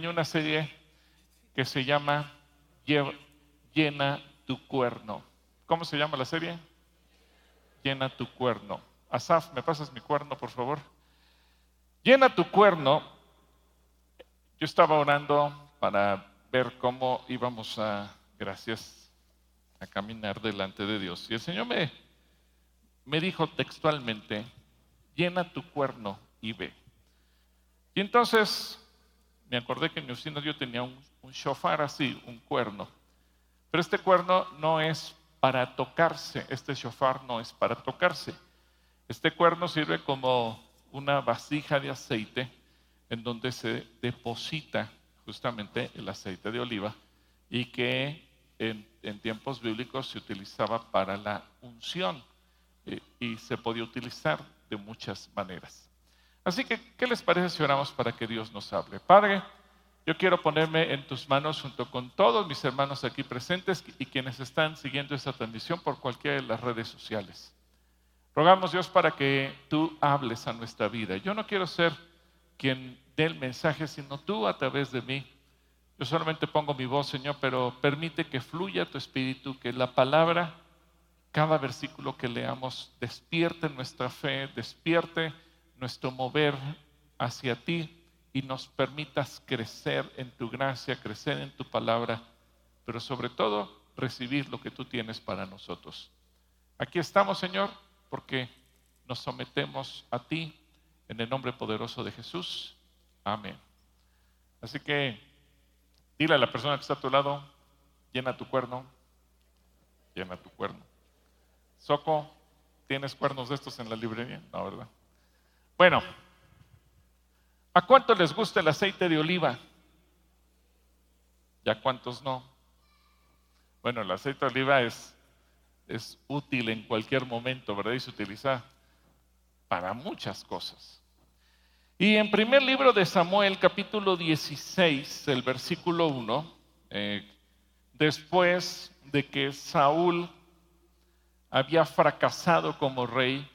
una serie que se llama Llena tu cuerno. ¿Cómo se llama la serie? Llena tu cuerno. Asaf, ¿me pasas mi cuerno, por favor? Llena tu cuerno. Yo estaba orando para ver cómo íbamos a, gracias, a caminar delante de Dios. Y el Señor me, me dijo textualmente, llena tu cuerno y ve. Y entonces me acordé que en mi oficina yo tenía un, shofar así, un cuerno. Pero este cuerno no es para tocarse, este shofar no es para tocarse. Este cuerno sirve como una vasija de aceite en donde se deposita justamente el aceite de oliva y que en, tiempos bíblicos se utilizaba para la unción eh, y se podía utilizar de muchas maneras. Así que, ¿qué les parece si oramos para que Dios nos hable? Padre, yo quiero ponerme en tus manos junto con todos mis hermanos aquí presentes y quienes están siguiendo esta transmisión por cualquiera de las redes sociales. Rogamos Dios para que tú hables a nuestra vida. Yo no quiero ser quien dé el mensaje, sino tú a través de mí. Yo solamente pongo mi voz, Señor, pero permite que fluya tu espíritu, que la palabra, cada versículo que leamos, despierte nuestra fe, despierte nuestro mover hacia ti y nos permitas crecer en tu gracia, crecer en tu palabra, pero sobre todo recibir lo que tú tienes para nosotros. Aquí estamos, Señor, porque nos sometemos a ti en el nombre poderoso de Jesús. Amén. Así que dile a la persona que está a tu lado, llena tu cuerno, llena tu cuerno. Soco, ¿tienes cuernos de estos en la librería? No, ¿verdad? Bueno, ¿a cuántos les gusta el aceite de oliva? ¿Y a cuántos no? Bueno, el aceite de oliva es, es útil en cualquier momento, ¿verdad? Y se utiliza para muchas cosas. Y en primer libro de Samuel, capítulo 16, el versículo 1, eh, después de que Saúl había fracasado como rey,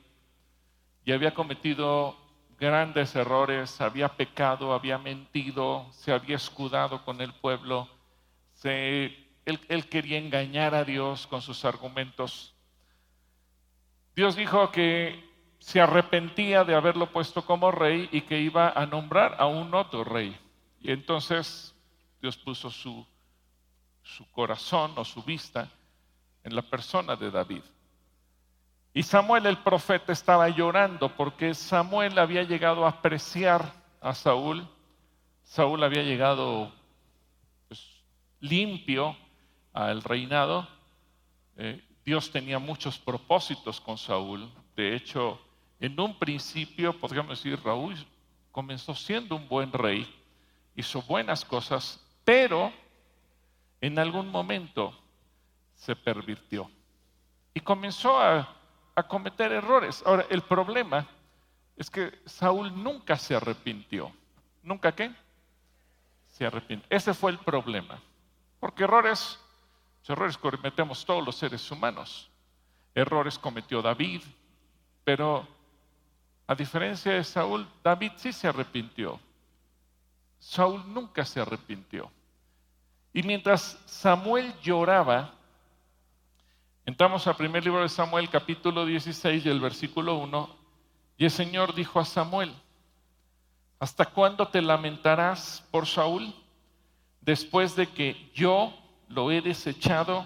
y había cometido grandes errores, había pecado, había mentido, se había escudado con el pueblo, él, él quería engañar a Dios con sus argumentos. Dios dijo que se arrepentía de haberlo puesto como rey y que iba a nombrar a un otro rey. Y entonces Dios puso su, su corazón o su vista en la persona de David. Y Samuel el profeta estaba llorando porque Samuel había llegado a apreciar a Saúl. Saúl había llegado pues, limpio al reinado. Eh, Dios tenía muchos propósitos con Saúl. De hecho, en un principio, podríamos decir, Raúl comenzó siendo un buen rey, hizo buenas cosas, pero en algún momento se pervirtió y comenzó a a cometer errores. Ahora, el problema es que Saúl nunca se arrepintió. ¿Nunca qué? Se arrepintió. Ese fue el problema. Porque errores, errores cometemos todos los seres humanos. Errores cometió David, pero a diferencia de Saúl, David sí se arrepintió. Saúl nunca se arrepintió. Y mientras Samuel lloraba, Entramos al primer libro de Samuel, capítulo 16 y el versículo 1. Y el Señor dijo a Samuel, ¿hasta cuándo te lamentarás por Saúl después de que yo lo he desechado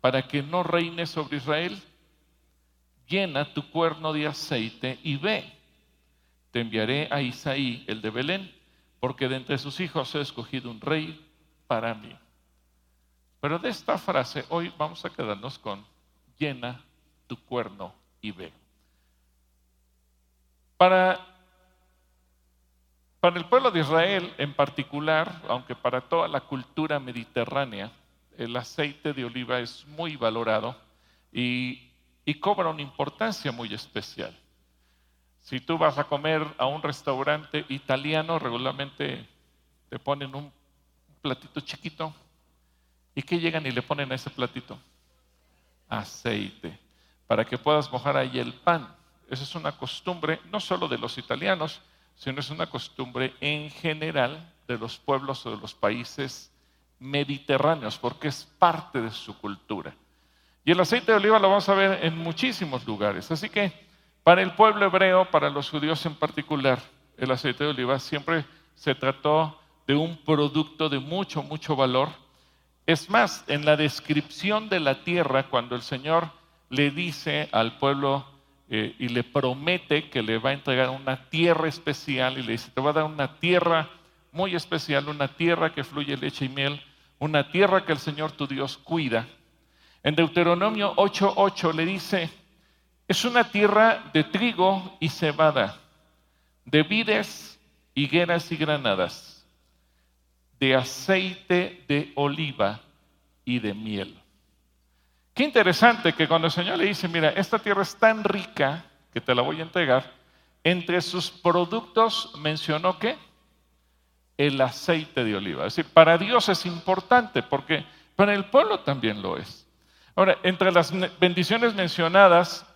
para que no reine sobre Israel? Llena tu cuerno de aceite y ve. Te enviaré a Isaí, el de Belén, porque de entre sus hijos he escogido un rey para mí. Pero de esta frase hoy vamos a quedarnos con llena tu cuerno y ve. Para, para el pueblo de Israel en particular, aunque para toda la cultura mediterránea, el aceite de oliva es muy valorado y, y cobra una importancia muy especial. Si tú vas a comer a un restaurante italiano, regularmente te ponen un platito chiquito. ¿Y qué llegan y le ponen a ese platito? Aceite, para que puedas mojar ahí el pan. Esa es una costumbre no solo de los italianos, sino es una costumbre en general de los pueblos o de los países mediterráneos, porque es parte de su cultura. Y el aceite de oliva lo vamos a ver en muchísimos lugares. Así que para el pueblo hebreo, para los judíos en particular, el aceite de oliva siempre se trató de un producto de mucho, mucho valor. Es más, en la descripción de la tierra, cuando el Señor le dice al pueblo eh, y le promete que le va a entregar una tierra especial y le dice, te va a dar una tierra muy especial, una tierra que fluye leche y miel, una tierra que el Señor tu Dios cuida. En Deuteronomio 8:8 le dice, es una tierra de trigo y cebada, de vides, higueras y granadas, de aceite de oliva y de miel. Qué interesante que cuando el Señor le dice, mira, esta tierra es tan rica que te la voy a entregar, entre sus productos mencionó que el aceite de oliva. Es decir, para Dios es importante porque para el pueblo también lo es. Ahora, entre las bendiciones mencionadas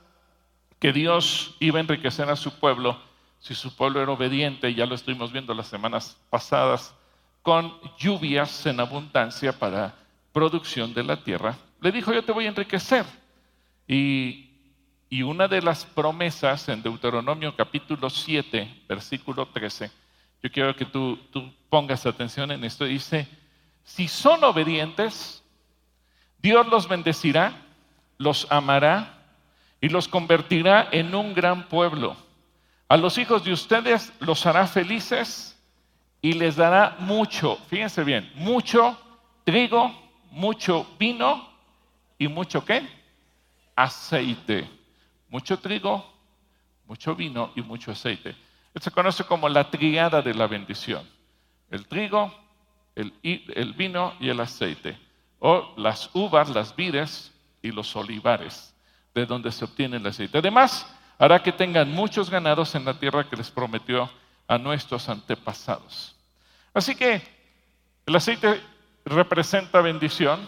que Dios iba a enriquecer a su pueblo, si su pueblo era obediente, ya lo estuvimos viendo las semanas pasadas, con lluvias en abundancia para producción de la tierra, le dijo, yo te voy a enriquecer. Y, una de las promesas en Deuteronomio capítulo 7, versículo 13, yo quiero que tú, tú pongas atención en esto, dice, si son obedientes, Dios los bendecirá, los amará y los convertirá en un gran pueblo. A los hijos de ustedes los hará felices y les dará mucho, fíjense bien, mucho trigo, mucho vino y mucho qué? Aceite. Mucho trigo, mucho vino y mucho aceite. Esto se conoce como la triada de la bendición. El trigo, el, el vino y el aceite. O las uvas, las vides y los olivares, de donde se obtiene el aceite. Además, hará que tengan muchos ganados en la tierra que les prometió a nuestros antepasados. Así que el aceite representa bendición,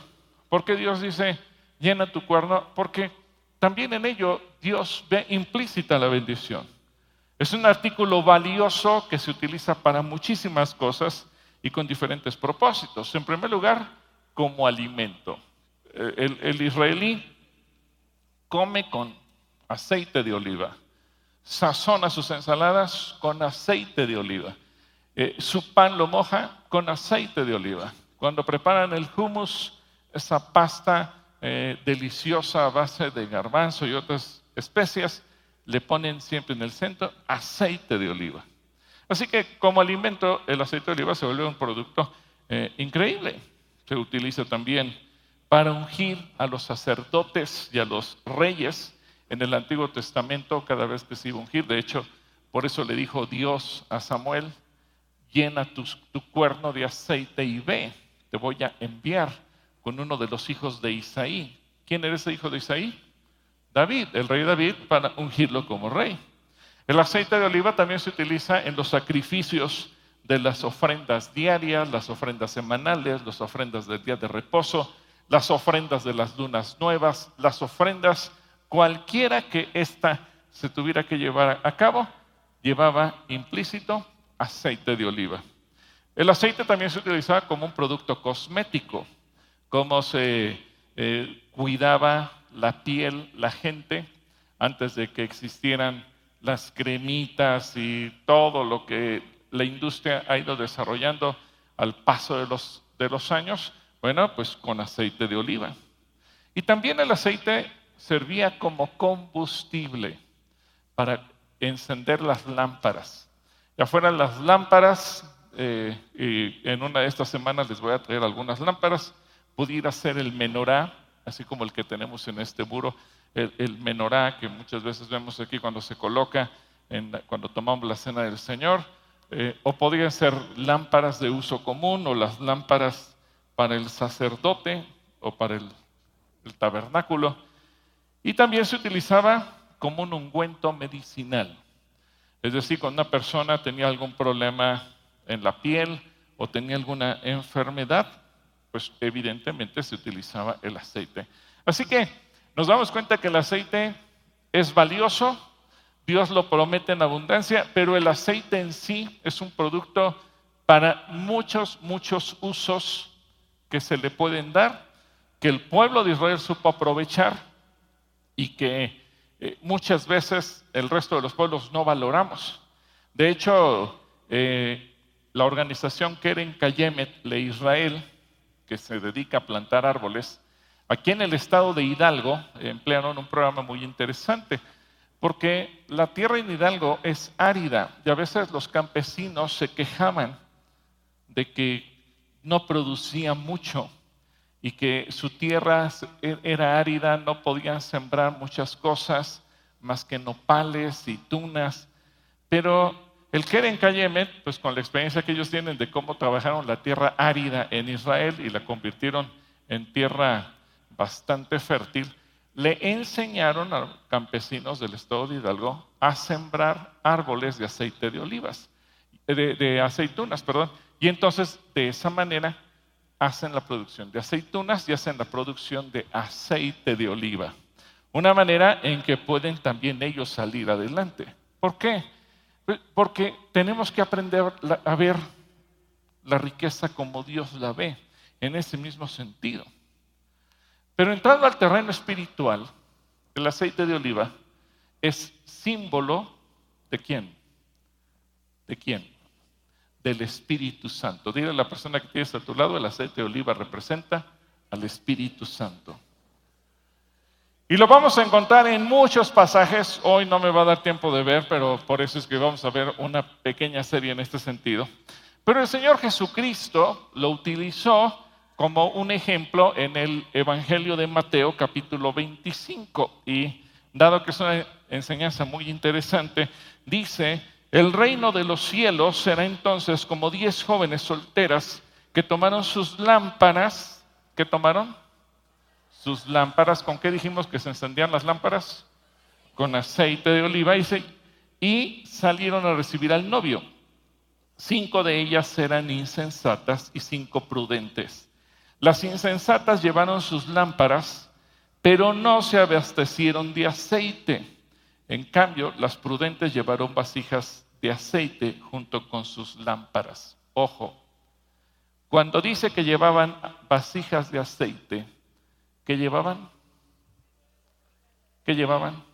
porque Dios dice, llena tu cuerno, porque también en ello Dios ve implícita la bendición. Es un artículo valioso que se utiliza para muchísimas cosas y con diferentes propósitos. En primer lugar, como alimento. El, el israelí come con aceite de oliva, sazona sus ensaladas con aceite de oliva, eh, su pan lo moja con aceite de oliva. Cuando preparan el hummus, esa pasta eh, deliciosa a base de garbanzo y otras especias, le ponen siempre en el centro aceite de oliva. Así que como alimento el aceite de oliva se vuelve un producto eh, increíble. Se utiliza también para ungir a los sacerdotes y a los reyes en el Antiguo Testamento cada vez que se iba a ungir. De hecho, por eso le dijo Dios a Samuel, llena tu, tu cuerno de aceite y ve, te voy a enviar con uno de los hijos de Isaí. ¿Quién era ese hijo de Isaí? David, el rey David, para ungirlo como rey. El aceite de oliva también se utiliza en los sacrificios de las ofrendas diarias, las ofrendas semanales, las ofrendas del día de reposo, las ofrendas de las lunas nuevas, las ofrendas cualquiera que ésta se tuviera que llevar a cabo, llevaba implícito aceite de oliva. El aceite también se utilizaba como un producto cosmético cómo se eh, cuidaba la piel la gente antes de que existieran las cremitas y todo lo que la industria ha ido desarrollando al paso de los, de los años, bueno, pues con aceite de oliva. Y también el aceite servía como combustible para encender las lámparas. Ya fueran las lámparas, eh, y en una de estas semanas les voy a traer algunas lámparas, pudiera ser el menorá, así como el que tenemos en este muro, el, menorá que muchas veces vemos aquí cuando se coloca, cuando tomamos la cena del Señor, eh, o podrían ser lámparas de uso común o las lámparas para el sacerdote o para el, el tabernáculo. Y también se utilizaba como un ungüento medicinal. Es decir, cuando una persona tenía algún problema en la piel o tenía alguna enfermedad, pues evidentemente se utilizaba el aceite. Así que nos damos cuenta que el aceite es valioso, Dios lo promete en abundancia, pero el aceite en sí es un producto para muchos, muchos usos que se le pueden dar, que el pueblo de Israel supo aprovechar y que eh, muchas veces el resto de los pueblos no valoramos. De hecho, eh, la organización Keren Kayemet Le Israel, que se dedica a plantar árboles, aquí en el estado de Hidalgo emplearon un programa muy interesante, porque la tierra en Hidalgo es árida y a veces los campesinos se quejaban de que no producía mucho y que su tierra e, era árida, no podían sembrar muchas cosas más que nopales y tunas. Pero el Keren Kayemet, pues con la experiencia que ellos tienen de cómo trabajaron la tierra árida en Israel y la convirtieron en tierra bastante fértil, le enseñaron a campesinos del estado de Hidalgo a sembrar árboles de aceite de olivas, de, de aceitunas, perdón. Y entonces, de esa manera, hacen la producción de aceitunas y hacen la producción de aceite de oliva. Una manera en que pueden también ellos salir adelante. ¿Por qué? Pues, porque tenemos que aprender a ver la riqueza como Dios la ve, en ese mismo sentido. Pero entrando al terreno espiritual, el aceite de oliva es símbolo de quién? ¿De quién? Del Espíritu Santo. Dile a la persona que tienes a tu lado, el aceite de oliva representa al Espíritu Santo. Y lo vamos a encontrar en muchos pasajes. Hoy no me va a dar tiempo de ver, pero por eso es que vamos a ver una pequeña serie en este sentido. Pero el Señor Jesucristo lo utilizó como un ejemplo en el Evangelio de Mateo capítulo 25. Y dado que es una enseñanza muy interesante, dice, el reino de los cielos será entonces como diez jóvenes solteras que tomaron sus lámparas, ¿qué tomaron? Sus lámparas, ¿con qué dijimos que se encendían las lámparas? Con aceite de oliva y salieron a recibir al novio. Cinco de ellas eran insensatas y cinco prudentes. Las insensatas llevaron sus lámparas, pero no se abastecieron de aceite. En cambio, las prudentes llevaron vasijas de aceite junto con sus lámparas. Ojo, cuando dice que llevaban vasijas de aceite, ¿qué llevaban? ¿Qué llevaban?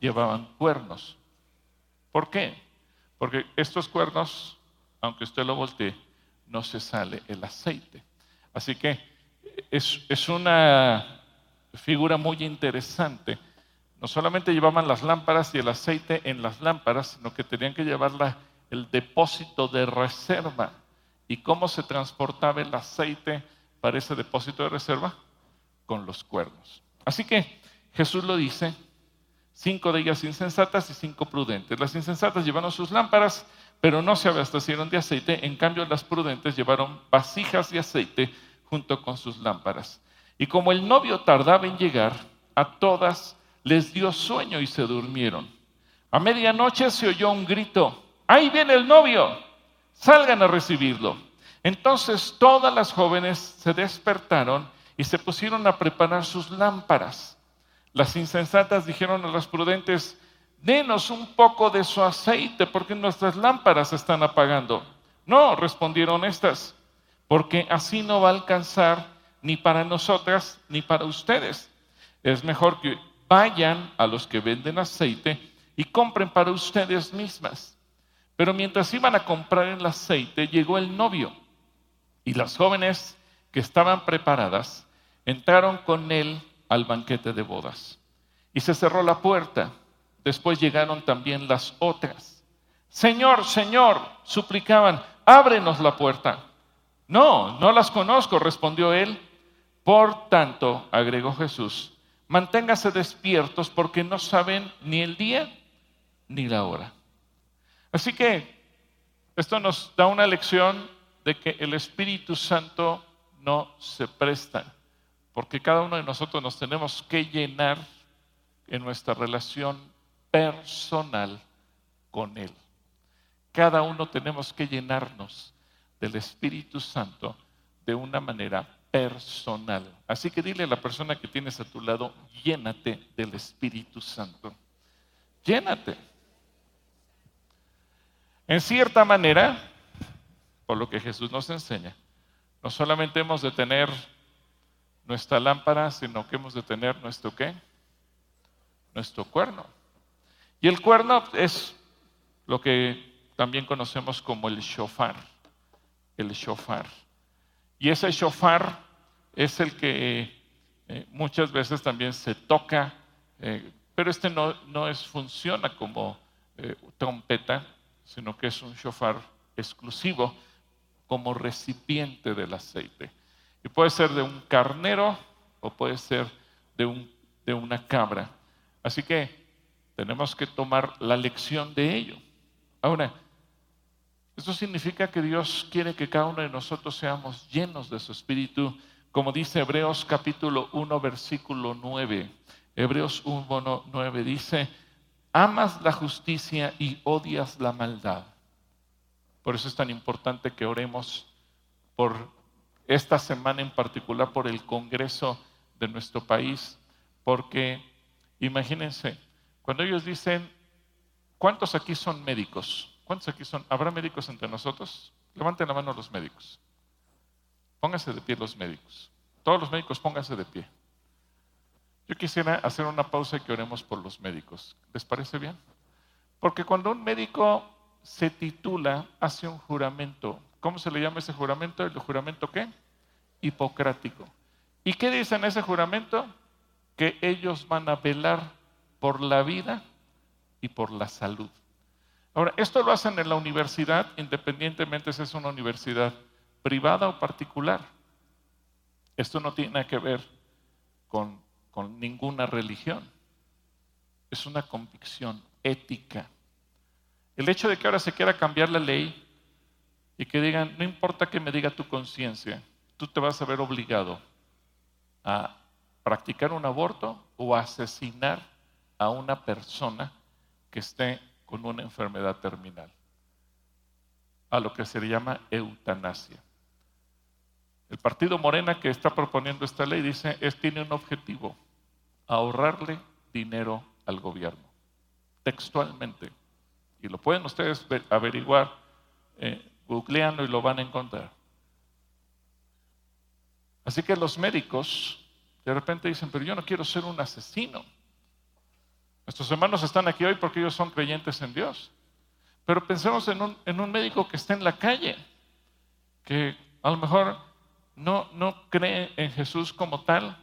Llevaban cuernos. ¿Por qué? Porque estos cuernos, aunque usted lo voltee, no se sale el aceite. Así que es, una figura muy interesante. No solamente llevaban las lámparas y el aceite en las lámparas, sino que tenían que llevar el depósito de reserva. ¿Y cómo se transportaba el aceite para ese depósito de reserva? Con los cuernos. Así que Jesús lo dice, cinco de ellas insensatas y cinco prudentes. Las insensatas llevaron sus lámparas, pero no se abastecieron de aceite. En cambio, las prudentes llevaron vasijas de aceite junto con sus lámparas. Y como el novio tardaba en llegar, a todas les dio sueño y se durmieron. A medianoche se oyó un grito, ahí viene el novio, salgan a recibirlo. Entonces todas las jóvenes se despertaron y se pusieron a preparar sus lámparas. Las insensatas dijeron a las prudentes, denos un poco de su aceite porque nuestras lámparas se están apagando. No, respondieron estas, porque así no va a alcanzar ni para nosotras ni para ustedes. Es mejor que vayan a los que venden aceite y compren para ustedes mismas. Pero mientras iban a comprar el aceite, llegó el novio y las jóvenes que estaban preparadas entraron con él al banquete de bodas. Y se cerró la puerta. Después llegaron también las otras. Señor, Señor, suplicaban, ábrenos la puerta. No, no las conozco, respondió él. Por tanto, agregó Jesús, manténgase despiertos porque no saben ni el día ni la hora. Así que esto nos da una lección de que el Espíritu Santo no se presta, porque cada uno de nosotros nos tenemos que llenar en nuestra relación personal con Él. Cada uno tenemos que llenarnos del Espíritu Santo de una manera personal. Así que dile a la persona que tienes a tu lado, llénate del Espíritu Santo. Llénate. En cierta manera, por lo que Jesús nos enseña, no solamente hemos de tener nuestra lámpara, sino que hemos de tener nuestro qué? Nuestro cuerno. Y el cuerno es lo que también conocemos como el shofar. El shofar. Y ese shofar es el que eh, muchas veces también se toca, eh, pero este no, no es, funciona como eh, trompeta, sino que es un shofar exclusivo como recipiente del aceite. Y puede ser de un carnero o puede ser de, un, de una cabra. Así que tenemos que tomar la lección de ello. Ahora, eso significa que Dios quiere que cada uno de nosotros seamos llenos de su espíritu, como dice Hebreos capítulo 1, versículo 9. Hebreos 1, 9 dice, amas la justicia y odias la maldad. Por eso es tan importante que oremos por esta semana en particular, por el Congreso de nuestro país, porque imagínense, cuando ellos dicen, ¿cuántos aquí son médicos? ¿Cuántos aquí son? ¿Habrá médicos entre nosotros? Levanten la mano los médicos. Pónganse de pie los médicos. Todos los médicos pónganse de pie. Yo quisiera hacer una pausa y que oremos por los médicos. ¿Les parece bien? Porque cuando un médico se titula, hace un juramento. ¿Cómo se le llama ese juramento? ¿El juramento qué? Hipocrático. ¿Y qué dice en ese juramento? Que ellos van a velar por la vida y por la salud. Ahora, esto lo hacen en la universidad, independientemente si es una universidad privada o particular. Esto no tiene que ver con, ninguna religión. Es una convicción ética. El hecho de que ahora se quiera cambiar la ley y que digan, no importa que me diga tu conciencia, tú te vas a ver obligado a practicar un aborto o a asesinar a una persona que esté con una enfermedad terminal, a lo que se le llama eutanasia. El partido Morena que está proponiendo esta ley dice, es, tiene un objetivo, ahorrarle dinero al gobierno, textualmente. Y lo pueden ustedes averiguar, eh, googleando y lo van a encontrar. Así que los médicos de repente dicen, pero yo no quiero ser un asesino. Nuestros hermanos están aquí hoy porque ellos son creyentes en Dios. Pero pensemos en un, en un médico que está en la calle, que a lo mejor no, no cree en Jesús como tal,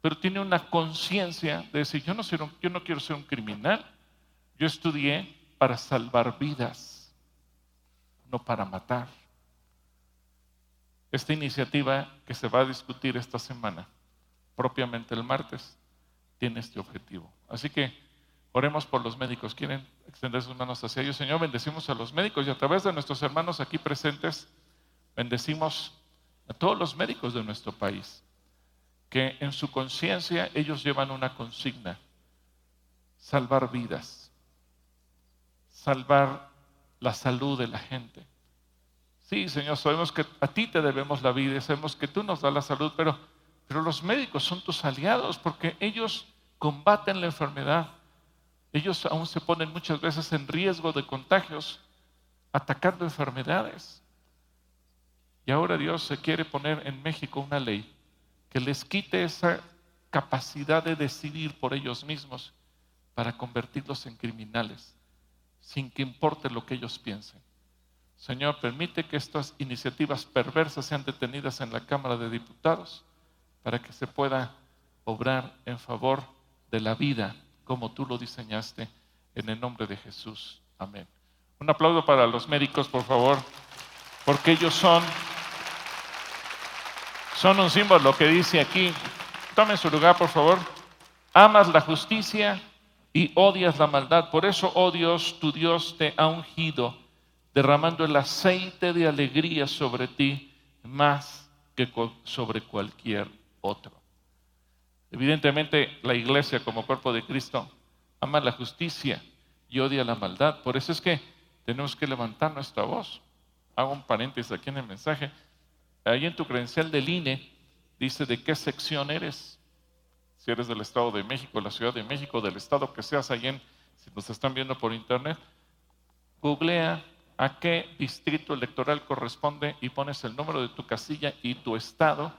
pero tiene una conciencia de decir, yo no, no quiero ser un criminal, yo estudié para salvar vidas, no para matar. Esta iniciativa que se va a discutir esta semana, propiamente el martes, tiene este objetivo. Así que Oremos por los médicos. ¿Quieren extender sus manos hacia ellos? Señor, bendecimos a los médicos y a través de nuestros hermanos aquí presentes, bendecimos a todos los médicos de nuestro país, que en su conciencia ellos llevan una consigna, salvar vidas, salvar la salud de la gente. Sí, Señor, sabemos que a ti te debemos la vida y sabemos que tú nos das la salud, pero, pero los médicos son tus aliados porque ellos combaten la enfermedad ellos aún se ponen muchas veces en riesgo de contagios, atacando enfermedades. Y ahora Dios se quiere poner en México una ley que les quite esa capacidad de decidir por ellos mismos para convertirlos en criminales, sin que importe lo que ellos piensen. Señor, permite que estas iniciativas perversas sean detenidas en la Cámara de Diputados para que se pueda obrar en favor de la vida como tú lo diseñaste, en el nombre de Jesús. Amén. Un aplauso para los médicos, por favor, porque ellos son, son un símbolo que dice aquí, tomen su lugar, por favor, amas la justicia y odias la maldad. Por eso, oh Dios, tu Dios te ha ungido, derramando el aceite de alegría sobre ti más que sobre cualquier otro. Evidentemente la iglesia como cuerpo de Cristo ama la justicia y odia la maldad. Por eso es que tenemos que levantar nuestra voz. Hago un paréntesis aquí en el mensaje. Ahí en tu credencial del INE dice de qué sección eres. Si eres del Estado de México, la Ciudad de México, del Estado que seas ahí en, si nos están viendo por internet, googlea a qué distrito electoral corresponde y pones el número de tu casilla y tu estado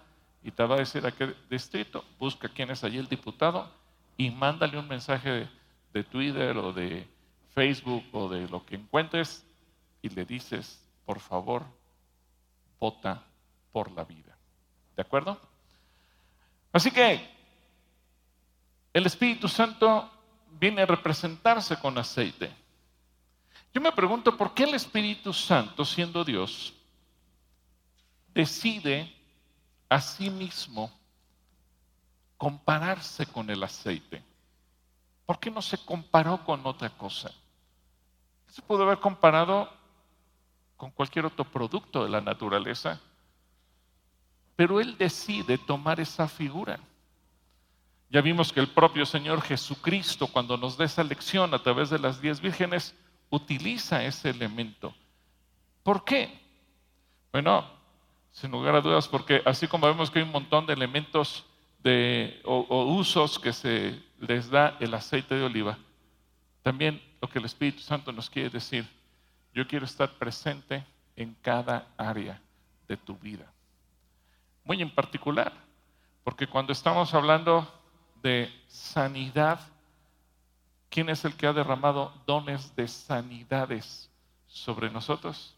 y te va a decir a qué distrito, busca quién es allí el diputado y mándale un mensaje de, de Twitter o de Facebook o de lo que encuentres y le dices, por favor, vota por la vida. ¿De acuerdo? Así que el Espíritu Santo viene a representarse con aceite. Yo me pregunto por qué el Espíritu Santo, siendo Dios, decide a sí mismo compararse con el aceite. ¿Por qué no se comparó con otra cosa? Se pudo haber comparado con cualquier otro producto de la naturaleza, pero Él decide tomar esa figura. Ya vimos que el propio Señor Jesucristo, cuando nos da esa lección a través de las diez vírgenes, utiliza ese elemento. ¿Por qué? Bueno, sin lugar a dudas, porque así como vemos que hay un montón de elementos o, o usos que se les da el aceite de oliva, también lo que el Espíritu Santo nos quiere decir, yo quiero estar presente en cada área de tu vida. Muy en particular, porque cuando estamos hablando de sanidad, ¿quién es el que ha derramado dones de sanidades sobre nosotros?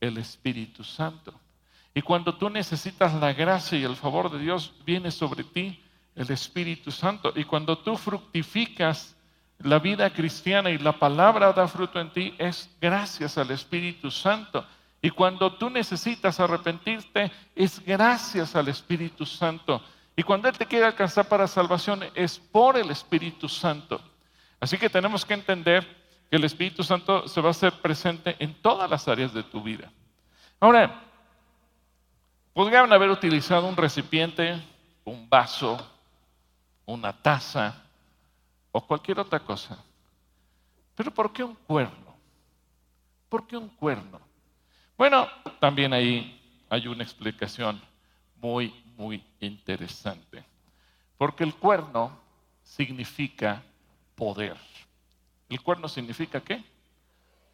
El Espíritu Santo. Y cuando tú necesitas la gracia y el favor de Dios, viene sobre ti el Espíritu Santo. Y cuando tú fructificas la vida cristiana y la palabra da fruto en ti, es gracias al Espíritu Santo. Y cuando tú necesitas arrepentirte, es gracias al Espíritu Santo. Y cuando Él te quiere alcanzar para salvación, es por el Espíritu Santo. Así que tenemos que entender que el Espíritu Santo se va a hacer presente en todas las áreas de tu vida. Ahora, podrían haber utilizado un recipiente, un vaso, una taza o cualquier otra cosa. Pero ¿por qué un cuerno? ¿Por qué un cuerno? Bueno, también ahí hay una explicación muy, muy interesante. Porque el cuerno significa poder. ¿El cuerno significa qué?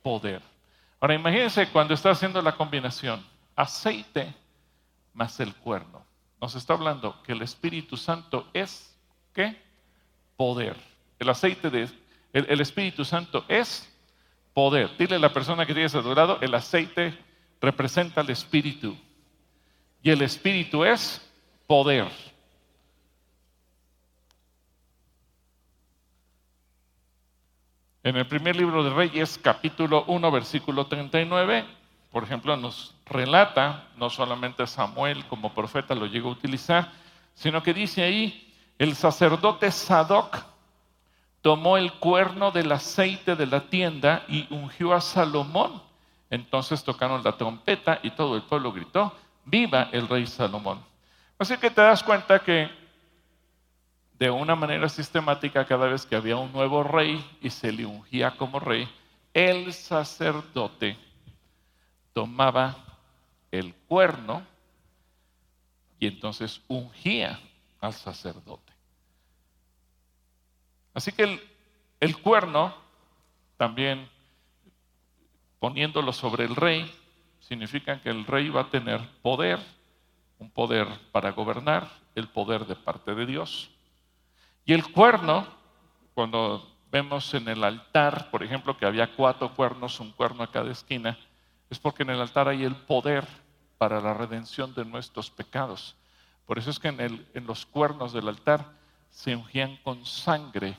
Poder. Ahora imagínense cuando está haciendo la combinación aceite más el cuerno. Nos está hablando que el Espíritu Santo es ¿qué? Poder. El aceite de el, Espíritu Santo es poder. Dile a la persona que tienes a tu lado, el aceite representa el Espíritu. Y el Espíritu es poder. En el primer libro de Reyes, capítulo 1, versículo 39, por ejemplo, nos relata, no solamente Samuel como profeta lo llegó a utilizar, sino que dice ahí, el sacerdote Sadoc tomó el cuerno del aceite de la tienda y ungió a Salomón. Entonces tocaron la trompeta y todo el pueblo gritó, viva el rey Salomón. Así que te das cuenta que de una manera sistemática, cada vez que había un nuevo rey y se le ungía como rey, el sacerdote tomaba el cuerno y entonces ungía al sacerdote. Así que el, el cuerno, también poniéndolo sobre el rey, significa que el rey va a tener poder, un poder para gobernar, el poder de parte de Dios. Y el cuerno, cuando vemos en el altar, por ejemplo, que había cuatro cuernos, un cuerno a cada esquina, es porque en el altar hay el poder para la redención de nuestros pecados. Por eso es que en, en los cuernos del altar se ungían con sangre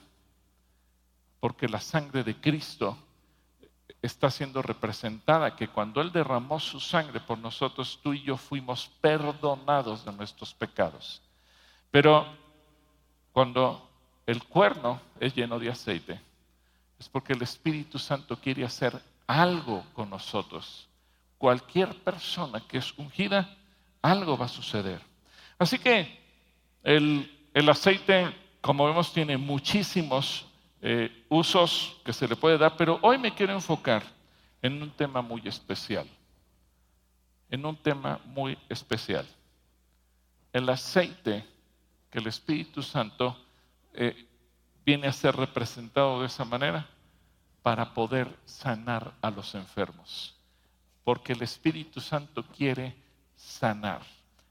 porque la sangre de Cristo está siendo representada, que cuando Él derramó su sangre por nosotros, tú y yo fuimos perdonados de nuestros pecados. Pero cuando el cuerno es lleno de aceite, es porque el Espíritu Santo quiere hacer algo con nosotros. Cualquier persona que es ungida, algo va a suceder. Así que el, el aceite, como vemos, tiene muchísimos eh, usos que se le puede dar, pero hoy me quiero enfocar en un tema muy especial. En un tema muy especial. El aceite que el Espíritu Santo eh, viene a ser representado de esa manera para poder sanar a los enfermos. Porque el Espíritu Santo quiere sanar.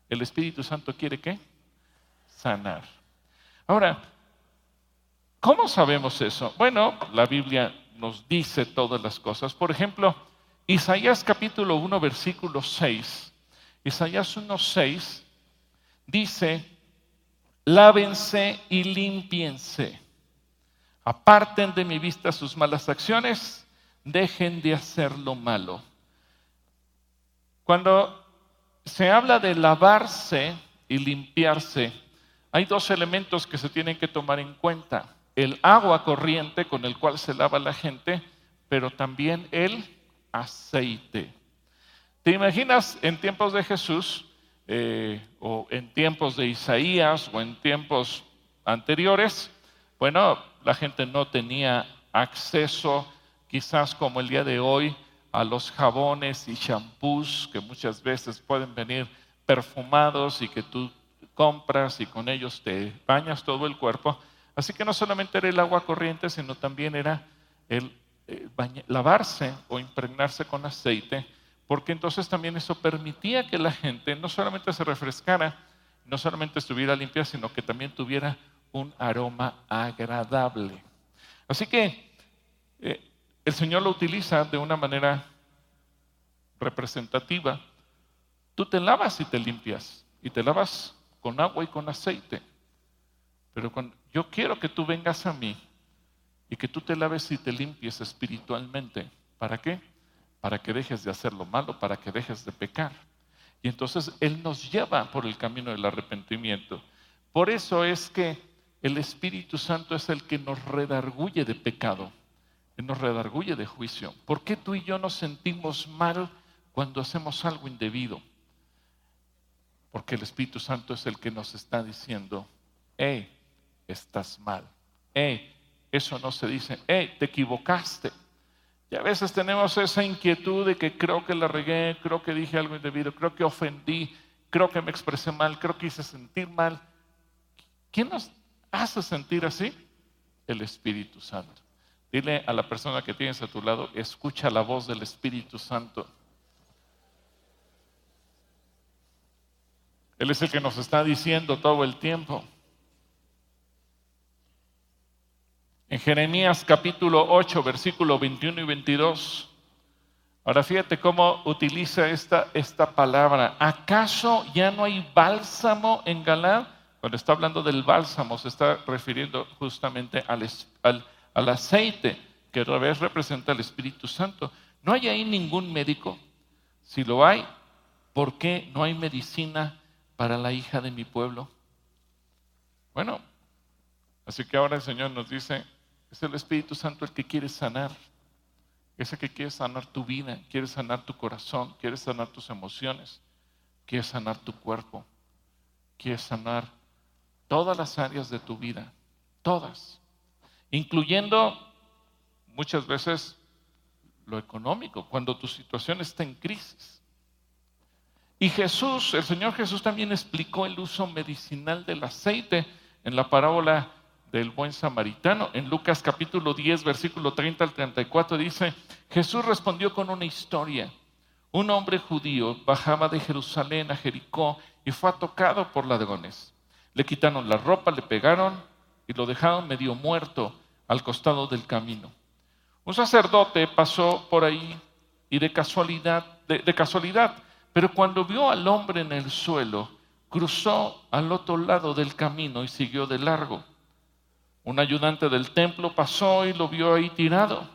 ¿El Espíritu Santo quiere qué? Sanar. Ahora, ¿cómo sabemos eso? Bueno, la Biblia nos dice todas las cosas. Por ejemplo, Isaías capítulo 1, versículo 6. Isaías 1, 6 dice, lávense y limpiense. Aparten de mi vista sus malas acciones, dejen de hacer lo malo. Cuando se habla de lavarse y limpiarse, hay dos elementos que se tienen que tomar en cuenta. El agua corriente con el cual se lava la gente, pero también el aceite. ¿Te imaginas en tiempos de Jesús eh, o en tiempos de Isaías o en tiempos anteriores? Bueno, la gente no tenía acceso, quizás como el día de hoy, a los jabones y champús que muchas veces pueden venir perfumados y que tú compras y con ellos te bañas todo el cuerpo. Así que no solamente era el agua corriente, sino también era el eh, lavarse o impregnarse con aceite, porque entonces también eso permitía que la gente no solamente se refrescara, no solamente estuviera limpia, sino que también tuviera un aroma agradable. Así que eh, el Señor lo utiliza de una manera representativa. Tú te lavas y te limpias, y te lavas con agua y con aceite. Pero cuando, yo quiero que tú vengas a mí y que tú te laves y te limpies espiritualmente. ¿Para qué? Para que dejes de hacer lo malo, para que dejes de pecar. Y entonces Él nos lleva por el camino del arrepentimiento. Por eso es que el Espíritu Santo es el que nos redarguye de pecado, nos redarguye de juicio. ¿Por qué tú y yo nos sentimos mal cuando hacemos algo indebido? Porque el Espíritu Santo es el que nos está diciendo, hey, estás mal. Hey, eso no se dice, hey, te equivocaste. Y a veces tenemos esa inquietud de que creo que la regué, creo que dije algo indebido, creo que ofendí, creo que me expresé mal, creo que hice sentir mal. ¿Quién nos hace sentir así? El Espíritu Santo. Dile a la persona que tienes a tu lado, escucha la voz del Espíritu Santo. Él es el que nos está diciendo todo el tiempo. En Jeremías capítulo 8, versículo 21 y 22. Ahora fíjate cómo utiliza esta, esta palabra. ¿Acaso ya no hay bálsamo en Galad? Cuando está hablando del bálsamo, se está refiriendo justamente al, al, aceite, que a vez representa al Espíritu Santo. ¿No hay ahí ningún médico? Si lo hay, ¿por qué no hay medicina para la hija de mi pueblo? Bueno, así que ahora el Señor nos dice, es el Espíritu Santo el que quiere sanar. Es el que quiere sanar tu vida, quiere sanar tu corazón, quiere sanar tus emociones, quiere sanar tu cuerpo, quiere sanar todas las áreas de tu vida, todas, incluyendo muchas veces lo económico, cuando tu situación está en crisis. Y Jesús, el Señor Jesús también explicó el uso medicinal del aceite en la parábola del buen samaritano. En Lucas capítulo 10, versículo 30 al 34 dice, Jesús respondió con una historia. Un hombre judío bajaba de Jerusalén a Jericó y fue tocado por ladrones. Le quitaron la ropa, le pegaron y lo dejaron medio muerto al costado del camino. Un sacerdote pasó por ahí y de casualidad, de casualidad, pero cuando vio al hombre en el suelo, cruzó al otro lado del camino y siguió de largo. Un ayudante del templo pasó y lo vio ahí tirado,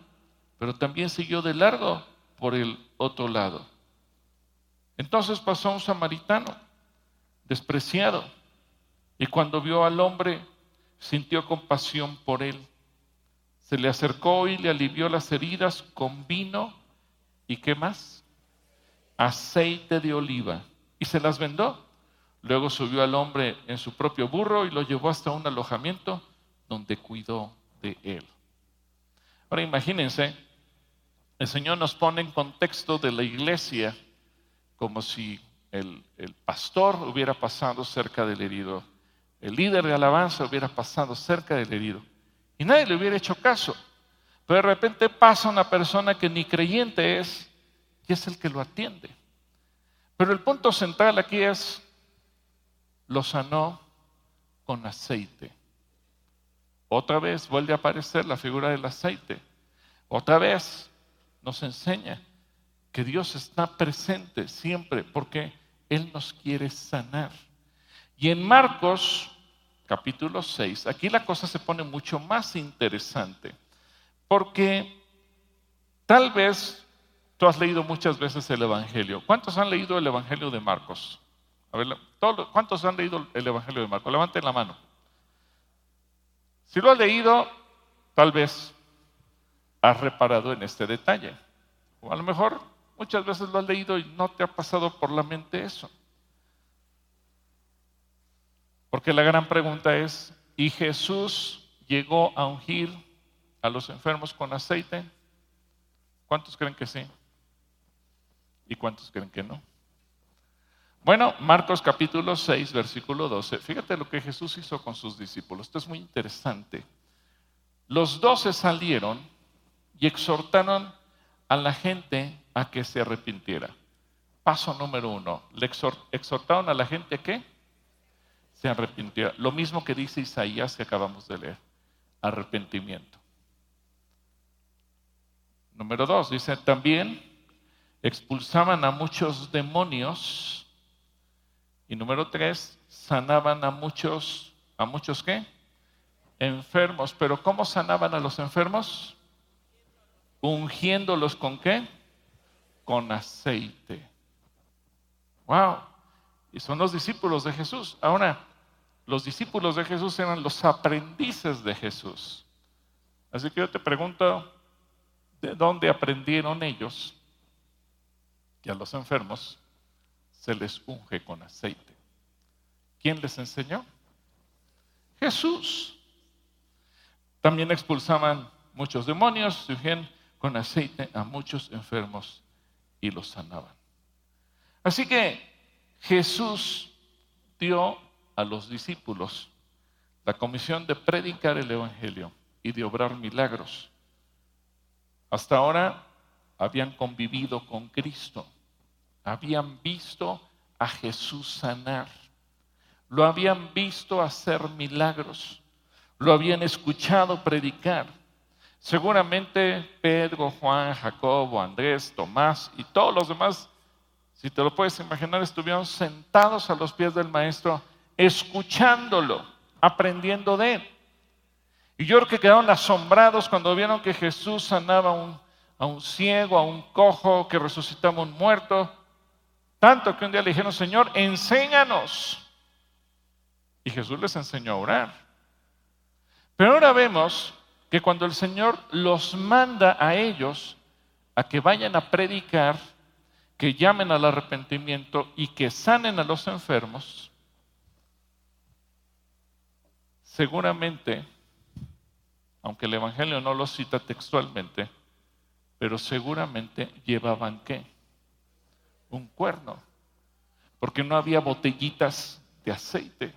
pero también siguió de largo por el otro lado. Entonces pasó un samaritano, despreciado, y cuando vio al hombre, sintió compasión por él. Se le acercó y le alivió las heridas con vino y qué más? Aceite de oliva. Y se las vendó. Luego subió al hombre en su propio burro y lo llevó hasta un alojamiento donde cuidó de él. Ahora imagínense, el Señor nos pone en contexto de la iglesia como si el, el, pastor hubiera pasado cerca del herido, el líder de alabanza hubiera pasado cerca del herido y nadie le hubiera hecho caso. Pero de repente pasa una persona que ni creyente es y es el que lo atiende. Pero el punto central aquí es, lo sanó con aceite. Otra vez vuelve a aparecer la figura del aceite. Otra vez nos enseña que Dios está presente siempre porque Él nos quiere sanar. Y en Marcos capítulo 6, aquí la cosa se pone mucho más interesante, porque tal vez tú has leído muchas veces el Evangelio. ¿Cuántos han leído el Evangelio de Marcos? A ver, ¿cuántos han leído el Evangelio de Marcos? Levanten la mano. Si lo has leído, tal vez has reparado en este detalle. O a lo mejor muchas veces lo has leído y no te ha pasado por la mente eso. Porque la gran pregunta es, ¿y Jesús llegó a ungir a los enfermos con aceite? ¿Cuántos creen que sí? ¿Y cuántos creen que no? Bueno, Marcos capítulo 6, versículo 12. Fíjate lo que Jesús hizo con sus discípulos. Esto es muy interesante. Los doce salieron y exhortaron a la gente a que se arrepintiera. Paso número uno. Le exhortaron a la gente a qué? se arrepintió. Lo mismo que dice Isaías que acabamos de leer, arrepentimiento. Número dos, dice también expulsaban a muchos demonios. Y número tres, sanaban a muchos, ¿a muchos qué? Enfermos. Pero ¿cómo sanaban a los enfermos? Ungiéndolos con qué? Con aceite. Wow. Y son los discípulos de Jesús. Ahora, los discípulos de Jesús eran los aprendices de Jesús. Así que yo te pregunto, ¿de dónde aprendieron ellos que a los enfermos se les unge con aceite? ¿Quién les enseñó? Jesús. También expulsaban muchos demonios, se ungían con aceite a muchos enfermos y los sanaban. Así que Jesús dio a los discípulos la comisión de predicar el Evangelio y de obrar milagros. Hasta ahora habían convivido con Cristo, habían visto a Jesús sanar, lo habían visto hacer milagros, lo habían escuchado predicar. Seguramente Pedro, Juan, Jacobo, Andrés, Tomás y todos los demás, si te lo puedes imaginar, estuvieron sentados a los pies del Maestro escuchándolo, aprendiendo de él. Y yo creo que quedaron asombrados cuando vieron que Jesús sanaba a un, a un ciego, a un cojo, que resucitaba a un muerto. Tanto que un día le dijeron, Señor, enséñanos. Y Jesús les enseñó a orar. Pero ahora vemos que cuando el Señor los manda a ellos a que vayan a predicar, que llamen al arrepentimiento y que sanen a los enfermos, seguramente, aunque el Evangelio no lo cita textualmente, pero seguramente llevaban qué? Un cuerno, porque no había botellitas de aceite.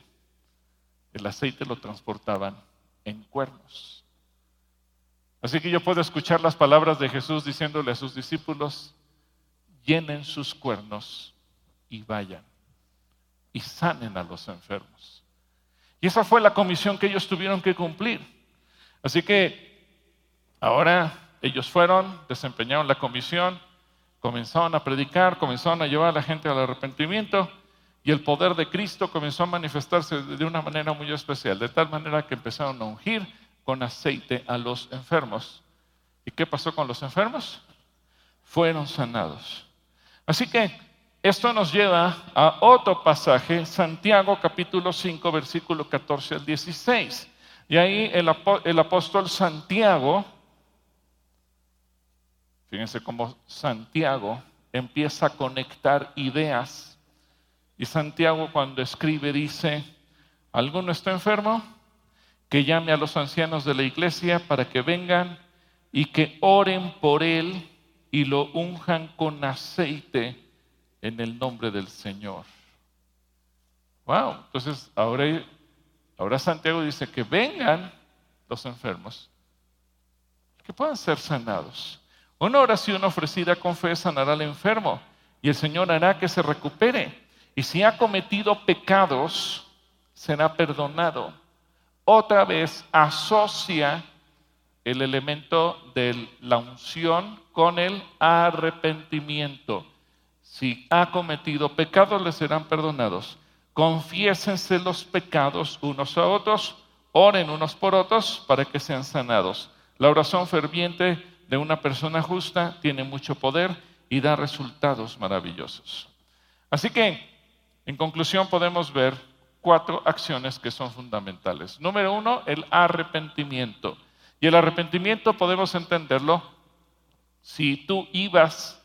El aceite lo transportaban en cuernos. Así que yo puedo escuchar las palabras de Jesús diciéndole a sus discípulos, llenen sus cuernos y vayan y sanen a los enfermos. Y esa fue la comisión que ellos tuvieron que cumplir. Así que ahora ellos fueron, desempeñaron la comisión, comenzaron a predicar, comenzaron a llevar a la gente al arrepentimiento y el poder de Cristo comenzó a manifestarse de una manera muy especial, de tal manera que empezaron a ungir con aceite a los enfermos. ¿Y qué pasó con los enfermos? Fueron sanados. Así que esto nos lleva a otro pasaje, Santiago capítulo 5, versículo 14 al 16. Y ahí el, apóstol Santiago, fíjense cómo Santiago empieza a conectar ideas. Y Santiago cuando escribe dice, ¿alguno está enfermo? Que llame a los ancianos de la iglesia para que vengan y que oren por él y lo unjan con aceite en el nombre del Señor. Wow, entonces ahora, ahora Santiago dice que vengan los enfermos, que puedan ser sanados. Una oración ofrecida con fe sanará al enfermo y el Señor hará que se recupere. Y si ha cometido pecados, será perdonado. Otra vez asocia el elemento de la unción con el arrepentimiento. Si ha cometido pecados, le serán perdonados. Confiésense los pecados unos a otros, oren unos por otros para que sean sanados. La oración ferviente de una persona justa tiene mucho poder y da resultados maravillosos. Así que, en conclusión, podemos ver cuatro acciones que son fundamentales. Número uno, el arrepentimiento. Y el arrepentimiento podemos entenderlo si tú ibas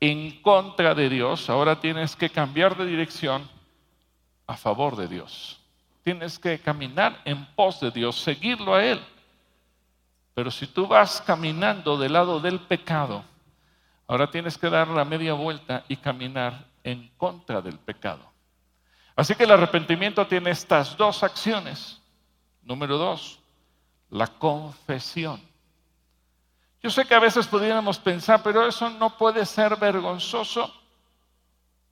en contra de Dios, ahora tienes que cambiar de dirección a favor de Dios. Tienes que caminar en pos de Dios, seguirlo a Él. Pero si tú vas caminando del lado del pecado, ahora tienes que dar la media vuelta y caminar en contra del pecado. Así que el arrepentimiento tiene estas dos acciones. Número dos, la confesión. Yo sé que a veces pudiéramos pensar, pero eso no puede ser vergonzoso.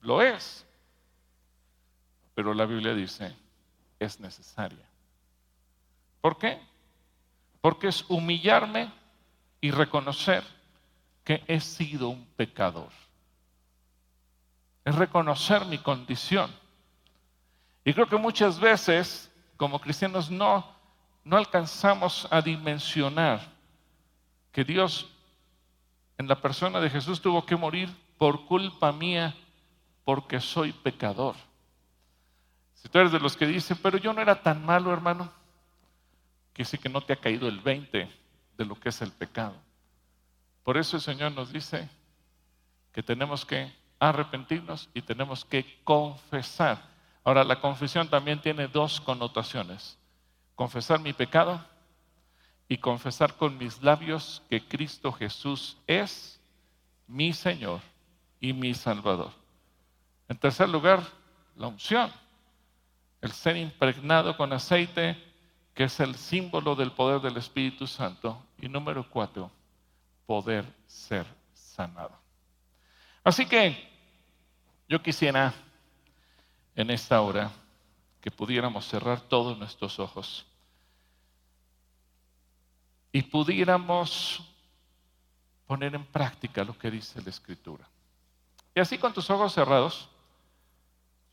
Lo es. Pero la Biblia dice, es necesaria. ¿Por qué? Porque es humillarme y reconocer que he sido un pecador. Es reconocer mi condición. Y creo que muchas veces, como cristianos, no, no alcanzamos a dimensionar que Dios en la persona de Jesús tuvo que morir por culpa mía porque soy pecador. Si tú eres de los que dicen, pero yo no era tan malo, hermano, que sí que no te ha caído el 20 de lo que es el pecado. Por eso el Señor nos dice que tenemos que arrepentirnos y tenemos que confesar. Ahora, la confesión también tiene dos connotaciones. Confesar mi pecado y confesar con mis labios que Cristo Jesús es mi Señor y mi Salvador. En tercer lugar, la unción, el ser impregnado con aceite que es el símbolo del poder del Espíritu Santo. Y número cuatro, poder ser sanado. Así que yo quisiera en esta hora que pudiéramos cerrar todos nuestros ojos y pudiéramos poner en práctica lo que dice la Escritura. Y así con tus ojos cerrados,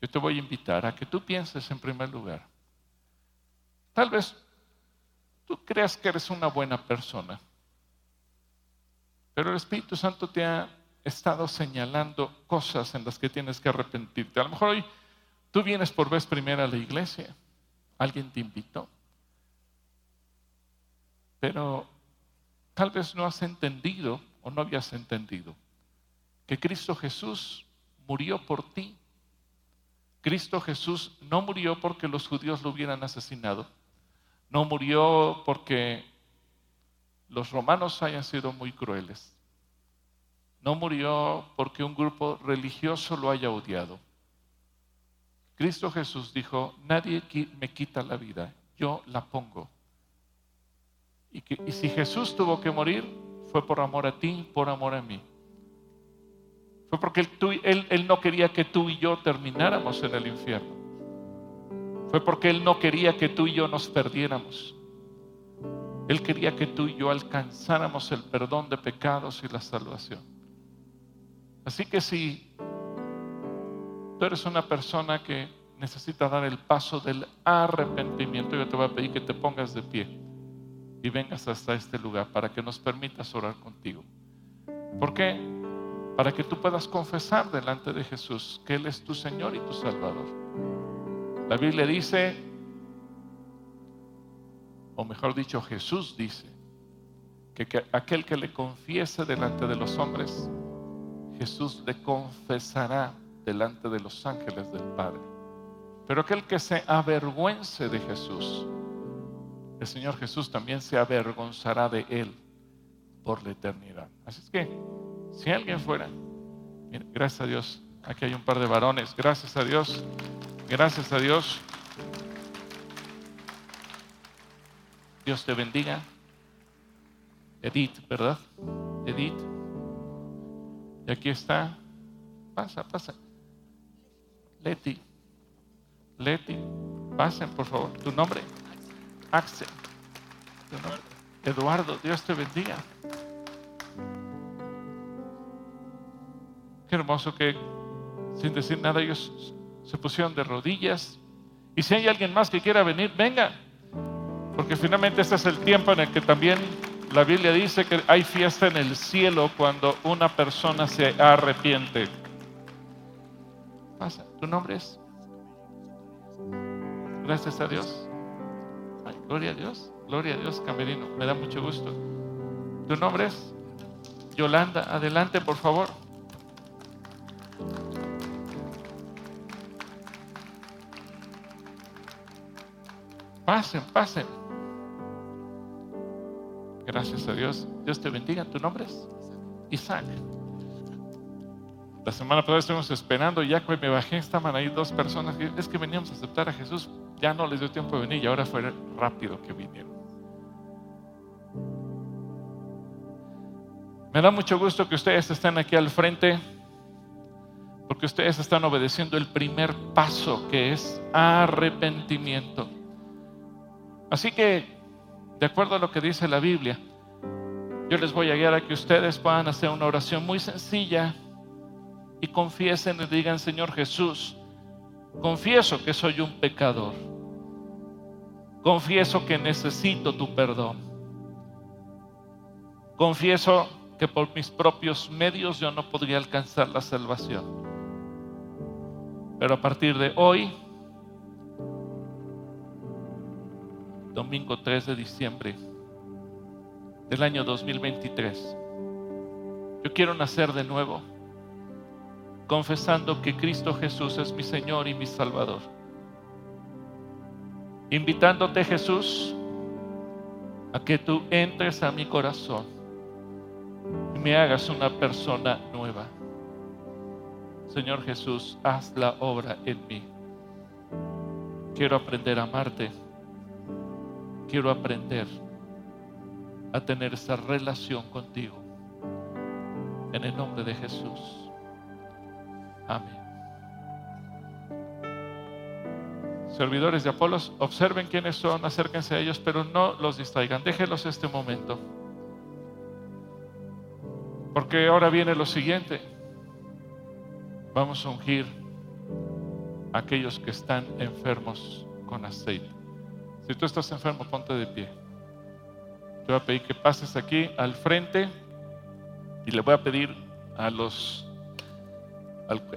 yo te voy a invitar a que tú pienses en primer lugar, Tal vez tú creas que eres una buena persona, pero el Espíritu Santo te ha estado señalando cosas en las que tienes que arrepentirte. A lo mejor hoy tú vienes por vez primera a la iglesia, alguien te invitó, pero tal vez no has entendido o no habías entendido que Cristo Jesús murió por ti. Cristo Jesús no murió porque los judíos lo hubieran asesinado. No murió porque los romanos hayan sido muy crueles. No murió porque un grupo religioso lo haya odiado. Cristo Jesús dijo, nadie me quita la vida, yo la pongo. Y, si Jesús tuvo que morir, fue por amor a ti, por amor a mí. Fue porque él, él no quería que tú y yo termináramos en el infierno. Fue porque Él no quería que tú y yo nos perdiéramos. Él quería que tú y yo alcanzáramos el perdón de pecados y la salvación. Así que si tú eres una persona que necesita dar el paso del arrepentimiento, yo te voy a pedir que te pongas de pie y vengas hasta este lugar para que nos permitas orar contigo. ¿Por qué? Para que tú puedas confesar delante de Jesús que Él es tu Señor y tu Salvador. La Biblia dice, o mejor dicho, Jesús dice, que, aquel que le confiese delante de los hombres, Jesús le confesará delante de los ángeles del Padre. Pero aquel que se avergüence de Jesús, el Señor Jesús también se avergonzará de él por la eternidad. Así es que, si alguien fuera, gracias a Dios, aquí hay un par de varones, gracias a Dios. Gracias a Dios. Dios te bendiga. Edith, ¿verdad? Edith. Y aquí está. Pasa, pasa. Leti. Leti. Pasen, por favor. ¿Tu nombre? Axel. Eduardo, Dios te bendiga. Qué hermoso que sin decir nada ellos se pusieron de rodillas. Y si hay alguien más que quiera venir, venga. Porque finalmente este es el tiempo en el que también la Biblia dice que hay fiesta en el cielo cuando una persona se arrepiente. Pasa, ¿tu nombre es? Gracias a Dios. gloria a Dios, gloria a Dios, Camerino. Me da mucho gusto. ¿Tu nombre es? Yolanda, adelante, por favor. Pasen, pasen. Gracias a Dios. Dios te bendiga. ¿Tu nombre es? Isaac. La semana pasada estuvimos esperando, ya que me bajé, estaban ahí dos personas que es que veníamos a aceptar a Jesús, ya no les dio tiempo de venir y ahora fue rápido que vinieron. Me da mucho gusto que ustedes estén aquí al frente, porque ustedes están obedeciendo el primer paso que es arrepentimiento. Así que de acuerdo a lo que dice la Biblia, yo les voy a guiar a que ustedes puedan hacer una oración muy sencilla y confiesen y digan, Señor Jesús, confieso que soy un pecador. Confieso que necesito tu perdón. Confieso que por mis propios medios yo no podría alcanzar la salvación. Pero a partir de hoy, domingo 3 de diciembre del año 2023. Yo quiero nacer de nuevo, confesando que Cristo Jesús es mi Señor y mi Salvador. Invitándote Jesús a que tú entres a mi corazón y me hagas una persona nueva. Señor Jesús, haz la obra en mí. Quiero aprender a amarte quiero aprender a tener esa relación contigo. En el nombre de Jesús. Amén. Servidores de Apolos, observen quiénes son, acérquense a ellos, pero no los distraigan. Déjenlos este momento. Porque ahora viene lo siguiente. Vamos a ungir a aquellos que están enfermos con aceite. Si tú estás enfermo, ponte de pie. Te voy a pedir que pases aquí al frente y le voy a pedir a los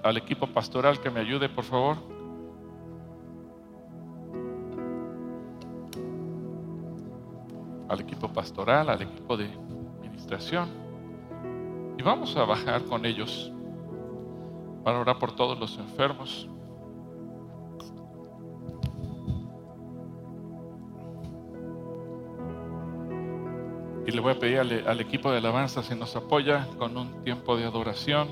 al, equipo pastoral que me ayude, por favor. Al equipo pastoral, al equipo de administración. Y vamos a bajar con ellos para orar por todos los enfermos. Y le voy a pedir al, equipo de alabanza si nos apoya con un tiempo de adoración.